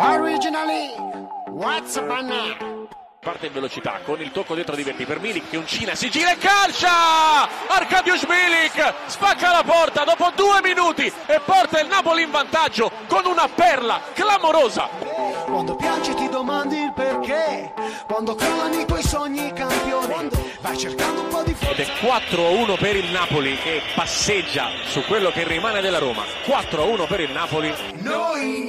Originally, what's up now? parte in velocità con il tocco dentro di Verti per Milik che uncina, si gira e calcia! Arkadiusz Milik spacca la porta dopo due minuti e porta il Napoli in vantaggio con una perla clamorosa. Quando piangi ti domandi il perché, quando crollano i tuoi sogni campioni, vai cercando un po' di Ed è 4-1 per il Napoli che passeggia su quello che rimane della Roma. 4-1 per il Napoli. Noi.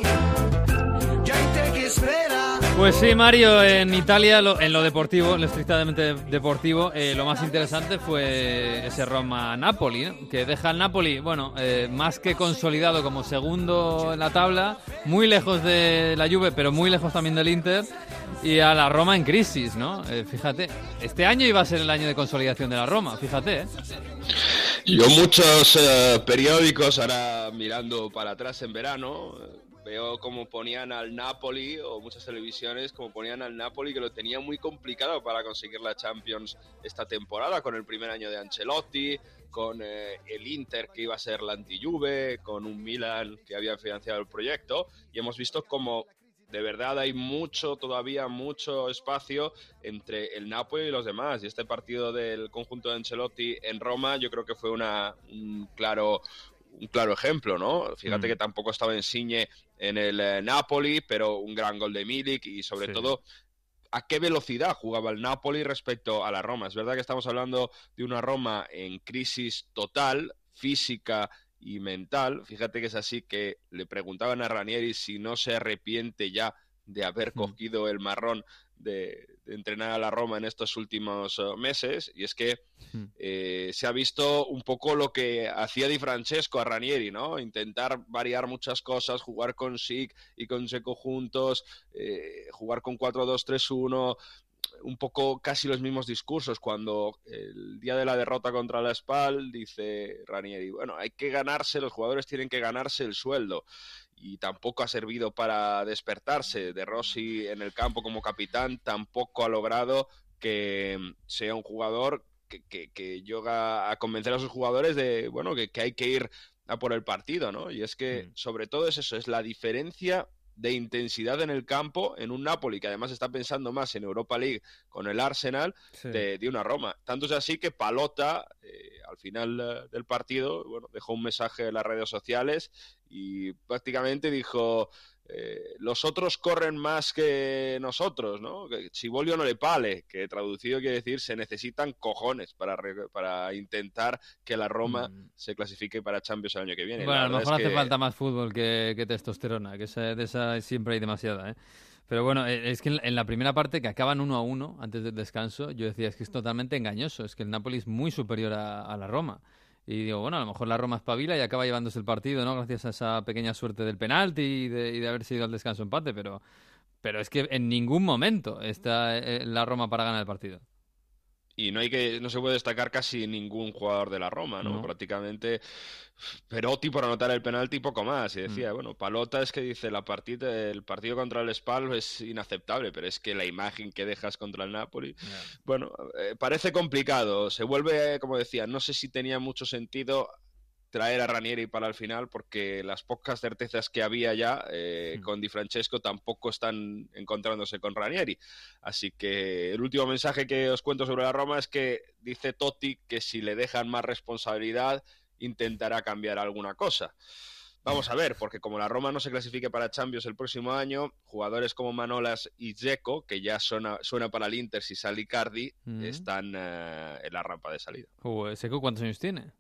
Pues sí, Mario, en Italia, lo- en lo deportivo, en lo estrictamente deportivo, eh, lo más interesante fue ese Roma-Napoli, ¿no? que deja al Napoli, bueno, eh, más que consolidado como segundo en la tabla, muy lejos de la Juve, pero muy lejos también del Inter, y a la Roma en crisis, ¿no? Eh, fíjate, este año iba a ser el año de consolidación de la Roma, fíjate, ¿eh? Yo muchos eh, periódicos, ahora mirando para atrás en verano, veo como ponían al Napoli, o muchas televisiones, como ponían al Napoli, que lo tenía muy complicado para conseguir la Champions esta temporada, con el primer año de Ancelotti, con eh, el Inter que iba a ser la anti-Juve, con un Milan que había financiado el proyecto, y hemos visto como de verdad hay mucho, todavía mucho espacio entre el Napoli y los demás. Y este partido del conjunto de Ancelotti en Roma, yo creo que fue una, un claro un claro ejemplo, ¿no? Fíjate Mm. que tampoco estaba en Signe en el eh, Napoli, pero un gran gol de Milik y sobre Sí. todo a qué velocidad jugaba el Napoli respecto a la Roma. Es verdad que estamos hablando de una Roma en crisis total, física y mental. Fíjate que es así que le preguntaban a Ranieri si no se arrepiente ya de haber cogido el marrón de, de entrenar a la Roma en estos últimos eh, meses. Y es que eh, se ha visto un poco lo que hacía Di Francesco a Ranieri, ¿no? Intentar variar muchas cosas, jugar con Sig y con Seco juntos, eh, jugar con 4-2-3-1, un poco casi los mismos discursos. Cuando el día de la derrota contra la Spal dice Ranieri, bueno, hay que ganarse, los jugadores tienen que ganarse el sueldo. Y tampoco ha servido para despertarse. De Rossi en el campo como capitán tampoco ha logrado que sea un jugador que, que, que llega a convencer a sus jugadores de, bueno, que, que hay que ir a por el partido, ¿no? Y es que Mm. sobre todo es eso, es la diferencia de intensidad en el campo en un Napoli que además está pensando más en Europa League con el Arsenal Sí. de, de una Roma. Tanto es así que Palota, eh, al final eh, del partido, bueno, dejó un mensaje en las redes sociales y prácticamente dijo, eh, los otros corren más que nosotros, ¿no? Que Chibolio no le pale, que traducido quiere decir se necesitan cojones para, re- para intentar que la Roma Mm. se clasifique para Champions el año que viene. Bueno, La a lo mejor hace que- falta más fútbol que, que testosterona, que esa- de esa siempre hay demasiada, ¿eh? Pero bueno, eh, es que en la- primera parte que acaban uno a uno antes del descanso, yo decía, es que es totalmente engañoso, es que el Napoli es muy superior a, la Roma. Y digo, bueno, a lo mejor la Roma espabila y acaba llevándose el partido, ¿no? Gracias a esa pequeña suerte del penalti y de, y de haberse ido al descanso empate, pero, pero es que en ningún momento está eh, la Roma para ganar el partido. Y no hay que no se puede destacar casi ningún jugador de la Roma, ¿no? No. Prácticamente Perotti por anotar el penalti y poco más. Y Mm. decía, bueno, Palota es que dice la partida, el partido contra el Spal es inaceptable, pero es que la imagen que dejas contra el Napoli, bueno, eh, parece complicado. Se vuelve, como decía, no sé si tenía mucho sentido traer a Ranieri para el final porque las pocas certezas que había ya eh, Mm. con Di Francesco tampoco están encontrándose con Ranieri. Así que el último mensaje que os cuento sobre la Roma es que dice Totti que si le dejan más responsabilidad intentará cambiar alguna cosa. Vamos a ver, porque como la Roma no se clasifique para Champions el próximo año, jugadores como Manolas y Dzeko, que ya suena, suena para el Inter si sale Icardi, Mm. están eh, en la rampa de salida. ¿Seco cuántos años tiene?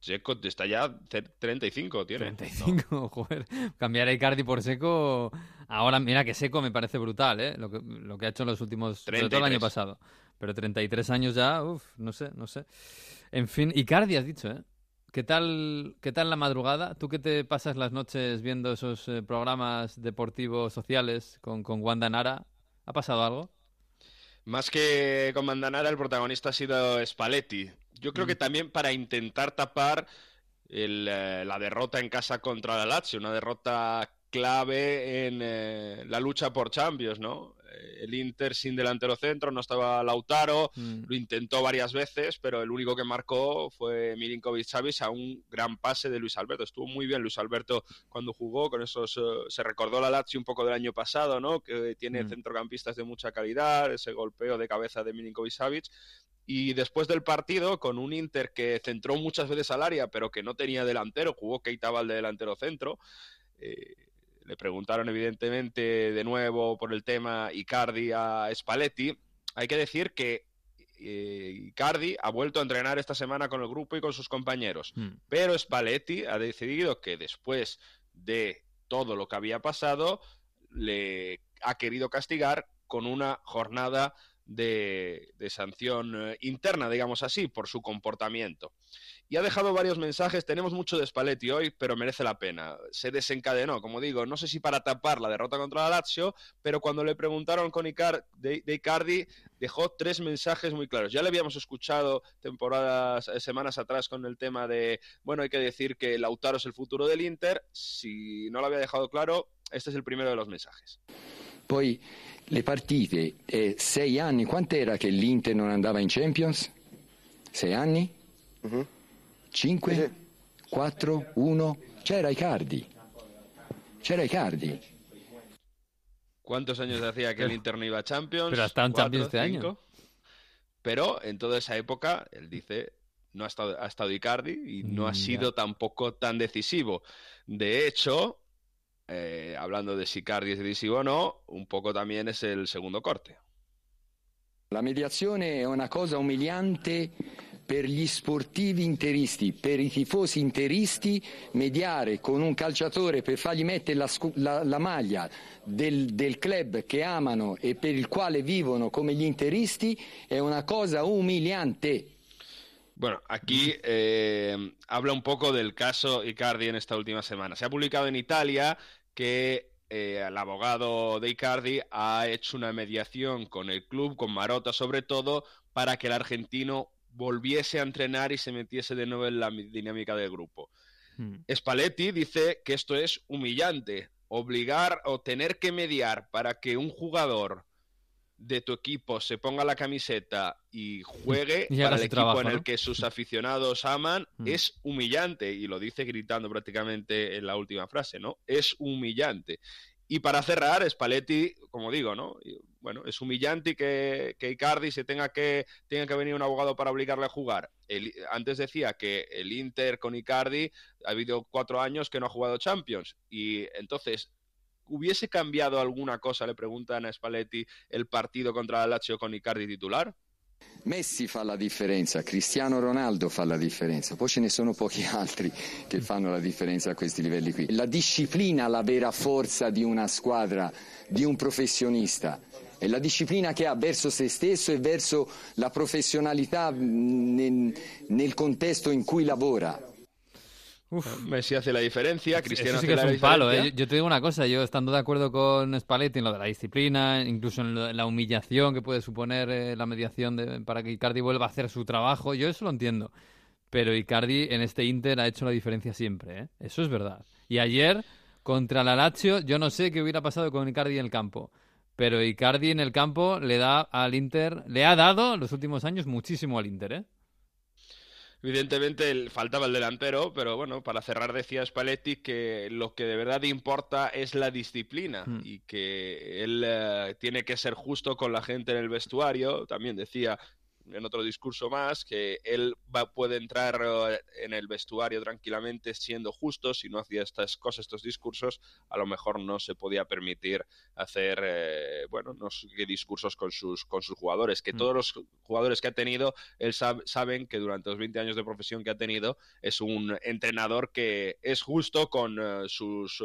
Dzeko está ya cer- 35, tiene. 35, joder. Cambiar a Icardi por Seco. Ahora, mira que Seco me parece brutal, ¿eh? Lo que, lo que ha hecho en los últimos. Sobre todo el año 33. pasado. Pero 33 años ya, uff, no sé, no sé. En fin, Icardi has dicho, ¿eh? ¿Qué tal, ¿Qué tal la madrugada? ¿Tú que te pasas las noches viendo esos eh, programas deportivos sociales con, con Wanda Nara? ¿Ha pasado algo? Más que con Mandanara, el protagonista ha sido Spalletti. Yo creo que también para intentar tapar el, eh, la derrota en casa contra la Lazio, una derrota clave en eh, la lucha por Champions, ¿no? El Inter sin delantero centro, no estaba Lautaro, Mm. lo intentó varias veces, pero el único que marcó fue Milinkovic Savic a un gran pase de Luis Alberto. Estuvo muy bien Luis Alberto cuando jugó, con esos eh, se recordó la Lazio un poco del año pasado, ¿no? Que tiene Mm. centrocampistas de mucha calidad, ese golpeo de cabeza de Milinkovic Savic. Y después del partido, con un Inter que centró muchas veces al área, pero que no tenía delantero, jugó Keita de delantero centro. eh, le preguntaron, evidentemente, de nuevo por el tema Icardi a Spalletti. Hay que decir que eh, Icardi ha vuelto a entrenar esta semana con el grupo y con sus compañeros. Mm. Pero Spalletti ha decidido que después de todo lo que había pasado, le ha querido castigar con una jornada de, sanción eh, interna, digamos así, por su comportamiento. Y ha dejado varios mensajes, tenemos mucho de Spalletti hoy, pero merece la pena. Se desencadenó, como digo, no sé si para tapar la derrota contra la Lazio, pero cuando le preguntaron con Icar de Icardi, dejó tres mensajes muy claros. Ya le habíamos escuchado temporadas, eh, semanas atrás con el tema de, bueno, hay que decir que Lautaro es el futuro del Inter. Si no lo había dejado claro, este es el primero de los mensajes. Poi le partite, eh, sei anni, quant'era che l'Inter non andava in Champions? Sei anni? Cinque? Quattro? Uno? C'era Icardi. C'era Icardi. ¿Cuántos años hacía que el Inter no iba a Champions? Pero ha estado en ¿Cuatro, Champions este año. Pero en toda esa época, él dice, no ha estado, ha estado Icardi y no ha Mm, ya. sido tampoco tan decisivo. De hecho, eh, hablando de si Icardi es decisivo o no, un poco también es el segundo corte. La mediazione è una cosa umiliante per gli sportivi interisti, per i tifosi interisti, mediare con un calciatore per fargli mettere la, la- la maglia del, del club che amano e per il quale vivono come gli interisti è una cosa umiliante. Bueno, aquí eh, habla un poco del caso Icardi en esta última semana. Se ha publicado en Italia que eh, el abogado de Icardi ha hecho una mediación con el club, con Marota sobre todo, para que el argentino volviese a entrenar y se metiese de nuevo en la mi- dinámica del grupo. Mm. Spalletti dice que esto es humillante, obligar o tener que mediar para que un jugador de tu equipo se ponga la camiseta y juegue Y para el equipo trabajo, en el ¿no? que sus aficionados aman Mm. es humillante y lo dice gritando prácticamente en la última frase, ¿no? Es humillante. Y para cerrar, Spalletti, como digo, ¿no? Y, Bueno, es humillante que, que Icardi se tenga que, tenga que venir un abogado para obligarle a jugar. El- antes decía que el Inter con Icardi ha habido cuatro años que no ha jugado Champions. Y entonces, ¿hubiese cambiado alguna cosa, le preguntan a Spalletti, el partido contra la Lazio con Icardi titular? Messi fa la differenza, Cristiano Ronaldo fa la differenza, poi ce ne sono pochi altri che fanno la differenza a questi livelli qui. La disciplina, la vera forza di una squadra, di un professionista, è la disciplina che ha verso se stesso e verso la professionalità nel, nel contesto in cui lavora. Uf, Messi hace la diferencia, Cristiano Eso sí que hace es la un palo. ¿eh? Yo te digo una cosa, yo estando de acuerdo con Spalletti en lo de la disciplina, incluso en, lo la humillación que puede suponer eh, la mediación de- para que Icardi vuelva a hacer su trabajo, yo eso lo entiendo. Pero Icardi en este Inter ha hecho la diferencia siempre, ¿eh? Eso es verdad. Y ayer, contra la Lazio, yo no sé qué hubiera pasado con Icardi en el campo. Pero Icardi en el campo le da al Inter, le ha dado en los últimos años muchísimo al Inter, ¿eh? Evidentemente faltaba el delantero, pero bueno, para cerrar decía Spalletti que lo que de verdad importa es la disciplina Mm. y que él eh, tiene que ser justo con la gente en el vestuario. También decía en otro discurso más que él va, puede entrar eh, en el vestuario tranquilamente siendo justo. Si no hacía estas cosas, estos discursos, a lo mejor no se podía permitir hacer, eh, bueno, no sé qué discursos con sus, con sus jugadores. Que Mm. todos los jugadores que ha tenido, él sab- saben que durante los 20 años de profesión que ha tenido, es un entrenador que es justo con eh, sus,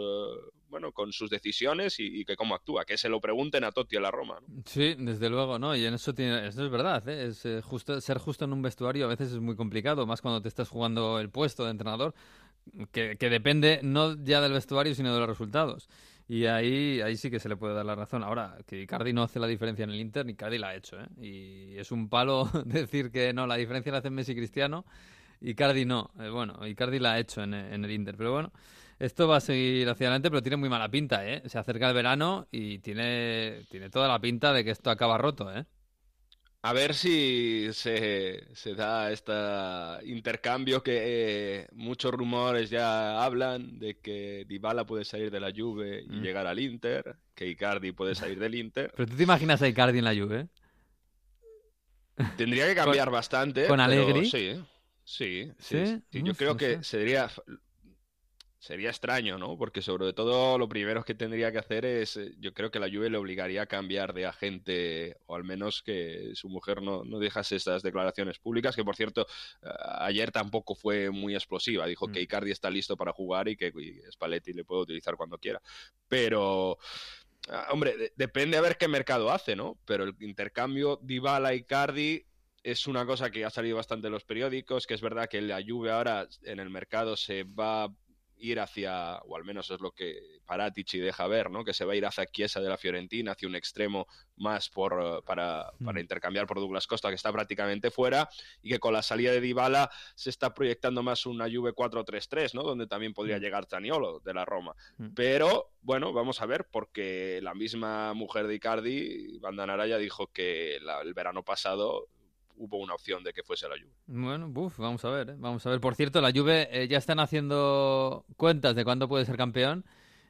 bueno, con sus decisiones y, y que cómo actúa. Que se lo pregunten a Totti a la Roma. Sí, desde luego, ¿no? Y en eso tiene, eso es verdad, ¿eh? Eh, ser justo en un vestuario a veces es muy complicado, más cuando te estás jugando el puesto de entrenador, que, depende no ya del vestuario, sino de los resultados. Y ahí, ahí sí que se le puede dar la razón. Ahora, que Icardi no hace la diferencia en el Inter, Icardi la ha hecho, ¿eh? Y es un palo decir que no, la diferencia la hacen Messi y Cristiano. Icardi no. Eh, bueno, Icardi la ha hecho en, en el Inter, pero bueno. Esto va a seguir hacia adelante, pero tiene muy mala pinta, ¿eh? Se acerca el verano y tiene, tiene toda la pinta de que esto acaba roto, ¿eh? A ver si se, se da este intercambio que eh, muchos rumores ya hablan de que Dybala puede salir de la Juve y Mm. llegar al Inter, que Icardi puede salir del Inter. Pero tú te imaginas a Icardi en la Juve, Tendría que cambiar bastante. con pero Allegri? Sí, sí, sí. Yo creo no que sé. sería, sería extraño, ¿no? Porque sobre todo lo primero que tendría que hacer es, eh, yo creo que la Juve le obligaría a cambiar de agente, o al menos que su mujer no, no dejase estas declaraciones públicas, que por cierto, eh, ayer tampoco fue muy explosiva. Dijo Mm. que Icardi está listo para jugar y que y Spalletti le puede utilizar cuando quiera. Pero... ah, Hombre, de- depende a ver qué mercado hace, ¿no? Pero el intercambio Dybala-Icardi es una cosa que ha salido bastante en los periódicos, que es verdad que la Juve ahora en el mercado se va ir hacia, o al menos es lo que Paratici deja ver, ¿no? Que se va a ir hacia Chiesa de la Fiorentina, hacia un extremo más por, eh, para, para Mm. intercambiar por Douglas Costa, que está prácticamente fuera, y que con la salida de Dybala se está proyectando más una Juve 4-3-3, ¿no? Donde también podría Mm. llegar Zaniolo de la Roma. Mm. Pero, bueno, vamos a ver, porque la misma mujer de Icardi, Banda Naraya, dijo que la- el verano pasado hubo una opción de que fuese la Juve. Bueno, buf, vamos a ver, ¿eh? vamos a ver. Por cierto, la Juve eh, ya están haciendo cuentas de cuándo puede ser campeón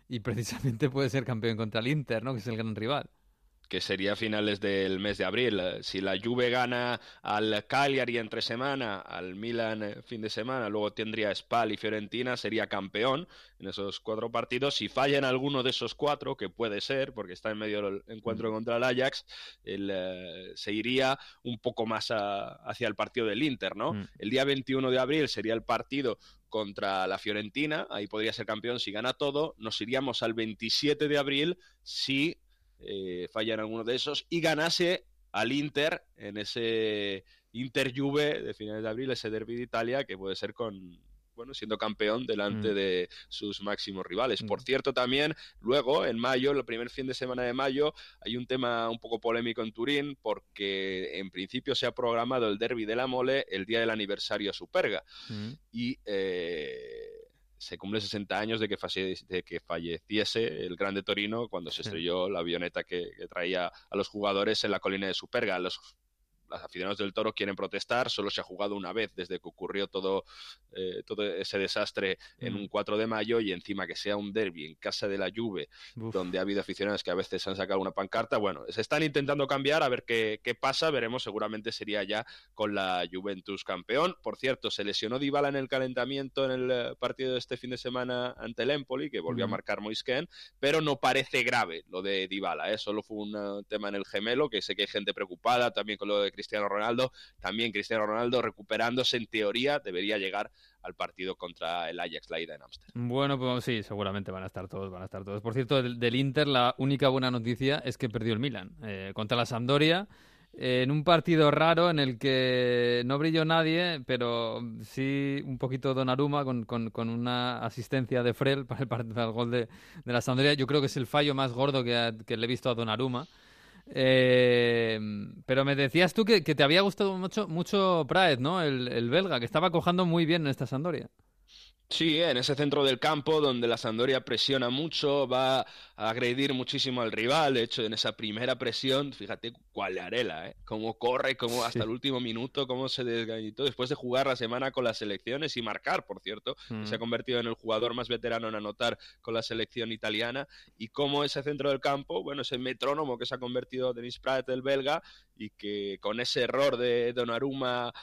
y precisamente puede ser campeón contra el Inter, ¿no? Que es el gran rival. Que sería finales del mes de abril. Eh, Si la Juve gana al Cagliari entre semana, al Milan eh, fin de semana, luego tendría Spal y Fiorentina, sería campeón en esos cuatro partidos. Si falla en alguno de esos cuatro, que puede ser, porque está en medio del encuentro contra el Ajax, el, eh, se iría un poco más a- hacia el partido del Inter, ¿no? Mm. El día 21 de abril sería el partido contra la Fiorentina, ahí podría ser campeón si gana todo. Nos iríamos al 27 de abril si eh, falla en alguno de esos y ganase al Inter en ese Inter Juve de finales de abril, ese derby de Italia que puede ser con bueno, siendo campeón delante Mm. de sus máximos rivales. Mm. Por cierto, también luego en mayo, el primer fin de semana de mayo, hay un tema un poco polémico en Turín porque en principio se ha programado el derby de la Mole el día del aniversario a Superga Mm. y eh, se cumple 60 años de que, falle- de que falleciese el Grande Torino cuando se estrelló la avioneta que, que traía a los jugadores en la colina de Superga. Los, los aficionados del Toro quieren protestar, solo se ha jugado una vez desde que ocurrió todo, eh, todo ese desastre en Mm. un 4 de mayo y encima que sea un derby en casa de la Juve donde ha habido aficionados que a veces han sacado una pancarta. Bueno, se están intentando cambiar a ver qué, qué pasa. Veremos, seguramente sería ya con la Juventus campeón. Por cierto, se lesionó Dybala en el calentamiento en el eh, partido de este fin de semana ante el Empoli, que volvió a marcar Moisken, pero no parece grave lo de Dybala. ¿eh? Solo fue un eh, tema en el gemelo, que sé que hay gente preocupada también con lo de Cristiano Ronaldo. También Cristiano Ronaldo recuperándose, en teoría, debería llegar al partido contra el Ajax, la ida en Ámsterdam. Bueno, pues sí, seguramente van a estar todos, van a estar todos. Por cierto, del, del Inter la única buena noticia es que perdió el Milan eh, contra la Sampdoria en un partido raro en el que no brilló nadie, pero sí un poquito Donnarumma con, con, una asistencia de Frel para el, par- para el gol de, de la Sampdoria. Yo creo que es el fallo más gordo que, que le he visto a Donnarumma. Eh, pero me decías tú que, te había gustado mucho, mucho Praet, ¿no? El, el belga, que estaba cojando muy bien en esta Sampdoria. Sí, en ese centro del campo donde la Sampdoria presiona mucho, va a agredir muchísimo al rival. De hecho, en esa primera presión, fíjate cuál arela, ¿eh? Cómo corre, cómo hasta Sí. el último minuto, cómo se desgañitó después de jugar la semana con las selecciones y marcar, por cierto. Mm. Se ha convertido en el jugador más veterano en anotar con la selección italiana. Y cómo ese centro del campo, bueno, ese metrónomo que se ha convertido Denis Praet, el belga, y que con ese error de Donnarumma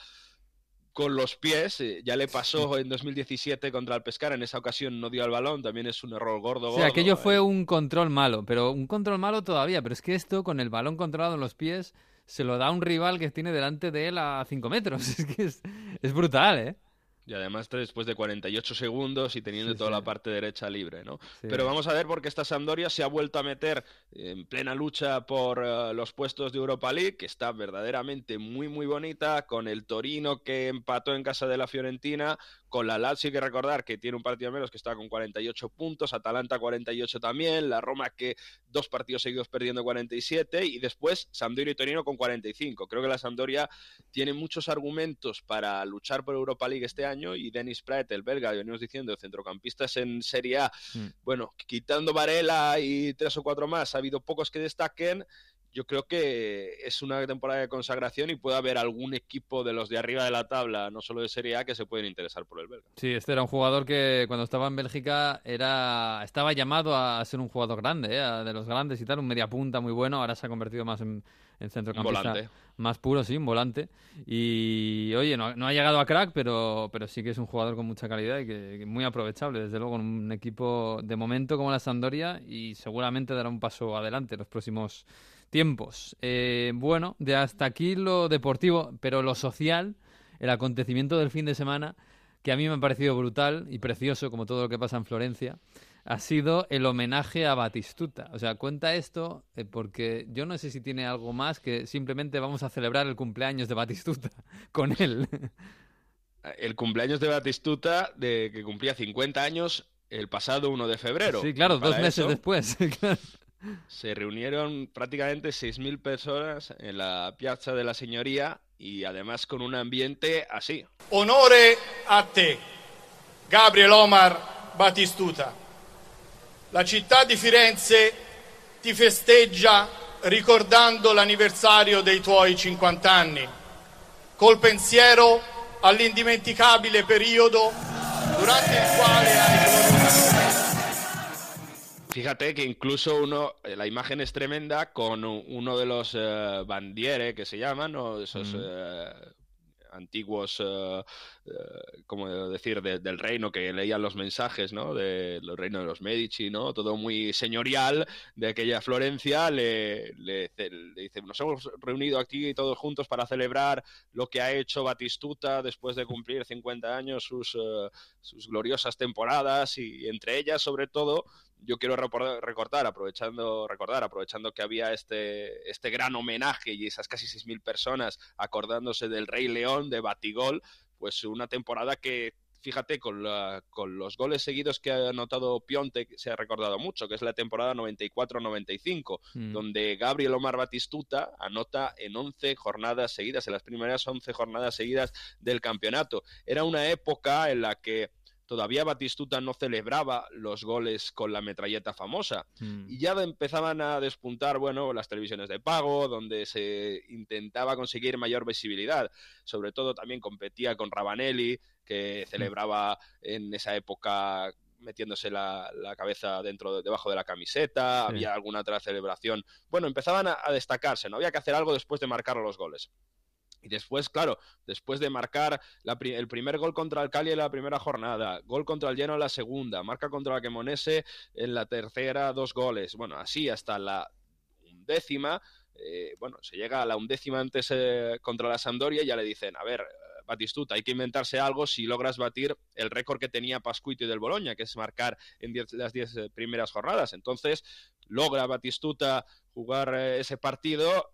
con los pies. eh, ya le pasó en 2017 contra el Pescara. En esa ocasión no dio al balón. También es un error gordo. O sea, gordo, aquello fue eh. un control malo, pero un control malo todavía. Pero es que esto, con el balón controlado en los pies, se lo da a un rival que tiene delante de él a 5 metros. Es que es, es brutal, ¿eh? Y además después de 48 segundos y teniendo Sí, toda sí. la parte derecha libre, ¿no? Sí. Pero vamos a ver porque esta Sampdoria se ha vuelto a meter en plena lucha por eh, los puestos de Europa League, que está verdaderamente muy muy bonita, con el Torino que empató en casa de la Fiorentina, con la Lazio hay que recordar que tiene un partido menos que está con 48 puntos, Atalanta 48 también, la Roma que dos partidos seguidos perdiendo 47 y después Sampdoria y Torino con 45. Creo que la Sampdoria tiene muchos argumentos para luchar por Europa League este año y Dennis Pratt, el belga, venimos diciendo, centrocampistas en Serie A, mm. bueno, quitando Varela y tres o cuatro más, ha habido pocos que destaquen yo creo que es una temporada de consagración y puede haber algún equipo de los de arriba de la tabla, no solo de Serie A, que se pueden interesar por el belga. Sí, este era un jugador que cuando estaba en Bélgica era estaba llamado a ser un jugador grande, ¿eh? de los grandes y tal, un media punta muy bueno, ahora se ha convertido más en, en centrocampista más puro, sí, un volante. Y oye, no, ha llegado a crack, pero, pero sí que es un jugador con mucha calidad y que, muy aprovechable, desde luego, en un equipo de momento como la Sampdoria y seguramente dará un paso adelante en los próximos tiempos. Eh, bueno, de hasta aquí lo deportivo, pero lo social, el acontecimiento del fin de semana, que a mí me ha parecido brutal y precioso, como todo lo que pasa en Florencia, ha sido el homenaje a Batistuta. O sea, cuenta esto eh, porque yo no sé si tiene algo más que simplemente vamos a celebrar el cumpleaños de Batistuta con él. El cumpleaños de Batistuta, de que cumplía 50 años el pasado 1 de febrero. Sí, claro, dos meses después. Se reunieron prácticamente 6.000 personas en la Piazza de la Señoría y además con un ambiente así. Honore a te, Gabriel Omar Batistuta. La città di Firenze ti festeggia ricordando l'anniversario dei tuoi 50 anni, col pensiero all'indimenticabile periodo durante il quale hai Fíjate que incluso uno, eh, la imagen es tremenda con uno de los uh, bandiere que se llaman, esos mm. uh, antiguos, uh, como decir, del reino que leían los mensajes, ¿no? De los reinos de los Medici, ¿no? Todo muy señorial de aquella Florencia. Le, le, le, dice, nos hemos reunido aquí todos juntos para celebrar lo que ha hecho Batistuta después de cumplir 50 años, sus, sus gloriosas temporadas y entre ellas, sobre todo, yo quiero recordar, aprovechando, recordar, aprovechando que había este, este gran homenaje y esas casi 6.000 personas acordándose del Rey León, de Batigol, pues una temporada que fíjate, con, con, los goles seguidos que ha anotado Pionte, se ha recordado mucho, que es la temporada 94-95, mm. donde Gabriel Omar Batistuta anota en 11 jornadas seguidas, en las primeras 11 jornadas seguidas del campeonato. Era una época en la que todavía Batistuta no celebraba los goles con la metralleta famosa. Hmm. Y ya empezaban a despuntar, bueno, las televisiones de pago, donde se intentaba conseguir mayor visibilidad. Sobre todo también competía con Rabanelli, que hmm. celebraba en esa época metiéndose la, cabeza dentro debajo de la camiseta, había alguna otra celebración. Bueno, empezaban a, a, destacarse, no había que hacer algo después de marcar los goles. Y después, claro, después de marcar el primer gol contra el Cali en la primera jornada, gol contra el Lleno en la segunda, marca contra la Quemonese en la tercera, dos goles. Bueno, así hasta la undécima. Eh, bueno, se llega a la undécima antes eh, contra la Sampdoria y ya le dicen, a ver, eh, Batistuta, hay que inventarse algo si logras batir el récord que tenía Pascuito y del Boloña, que es marcar en las diez primeras jornadas. Entonces, logra Batistuta jugar ese partido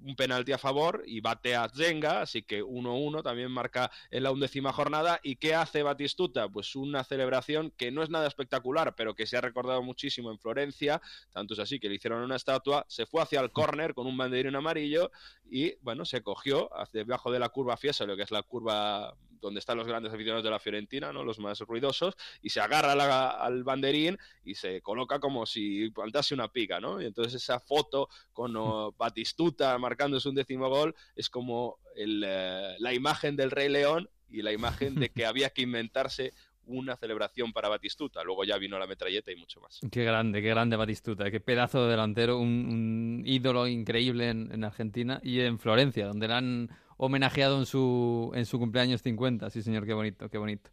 un penalti a favor y bate a Zenga, así que 1-1 también marca en la undécima jornada. ¿Y qué hace Batistuta? Pues una celebración que no es nada espectacular, pero que se ha recordado muchísimo en Florencia, tanto es así que le hicieron una estatua, se fue hacia el córner con un banderín amarillo y, bueno, se cogió debajo de la curva Fiesa, lo que es la curva donde están los grandes aficionados de la Fiorentina, ¿no? los más ruidosos, y se agarra al banderín y se coloca como si plantase una pica, ¿no? Y entonces esa foto con Batistuta marcándose un décimo gol es como eh, la imagen del Rey León y la imagen de que había que inventarse una celebración para Batistuta. Luego ya vino la metralleta y mucho más. Qué grande, qué grande Batistuta. Qué pedazo de delantero, un, ídolo increíble en, en, Argentina y en Florencia, donde le han homenajeado en su, en su cumpleaños 50. Sí, señor, qué bonito, qué bonito.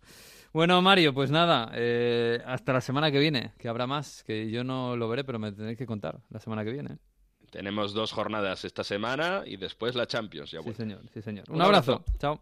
Bueno, Mario, pues nada, eh, hasta la semana que viene, que habrá más, que yo no lo veré, pero me tenéis que contar la semana que viene. Tenemos dos jornadas esta semana y después la Champions. Ya sí, señor, sí, señor. Un, abrazo. Chao.